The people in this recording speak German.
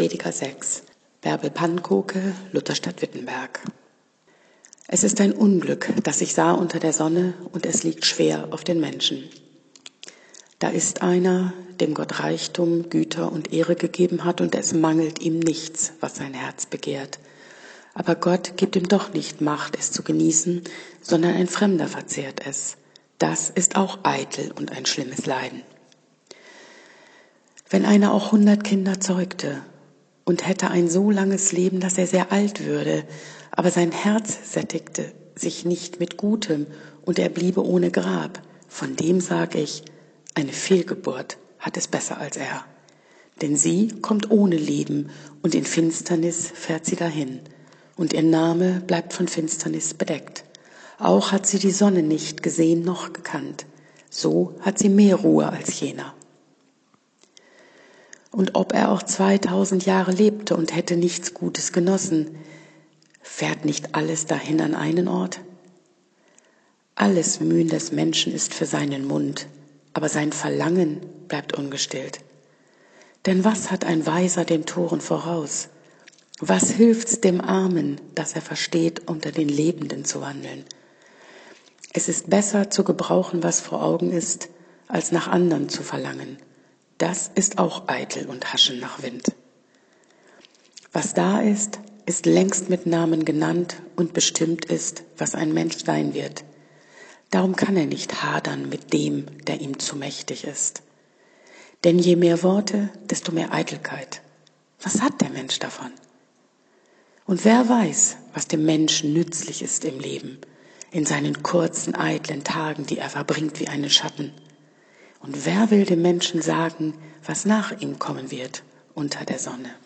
Prediger 6. Bärbel Pankoke, Lutherstadt Wittenberg. Es ist ein Unglück, das ich sah unter der Sonne, und es liegt schwer auf den Menschen. Da ist einer, dem Gott Reichtum, Güter und Ehre gegeben hat, und es mangelt ihm nichts, was sein Herz begehrt. Aber Gott gibt ihm doch nicht Macht, es zu genießen, sondern ein Fremder verzehrt es. Das ist auch eitel und ein schlimmes Leiden. Wenn einer auch hundert Kinder zeugte und hätte ein so langes Leben, dass er sehr alt würde, aber sein Herz sättigte sich nicht mit Gutem und er bliebe ohne Grab, von dem sage ich, eine Fehlgeburt hat es besser als er. Denn sie kommt ohne Leben und in Finsternis fährt sie dahin und ihr Name bleibt von Finsternis bedeckt. Auch hat sie die Sonne nicht gesehen noch gekannt. So hat sie mehr Ruhe als jener und ob er auch 2000 Jahre lebte und hätte nichts Gutes genossen, fährt nicht alles dahin an einen Ort? Alles Mühen des Menschen ist für seinen Mund, aber sein Verlangen bleibt ungestillt. Denn was hat ein Weiser dem Toren voraus? Was hilft's dem Armen, dass er versteht, unter den Lebenden zu wandeln? Es ist besser zu gebrauchen, was vor Augen ist, als nach anderen zu verlangen das ist auch eitel und Haschen nach Wind. Was da ist, ist längst mit Namen genannt und bestimmt ist, was ein Mensch sein wird. Darum kann er nicht hadern mit dem, der ihm zu mächtig ist. Denn je mehr Worte, desto mehr Eitelkeit. Was hat der Mensch davon? Und wer weiß, was dem Menschen nützlich ist im Leben, in seinen kurzen, eitlen Tagen, die er verbringt wie einen Schatten. Und wer will dem Menschen sagen, was nach ihm kommen wird unter der Sonne?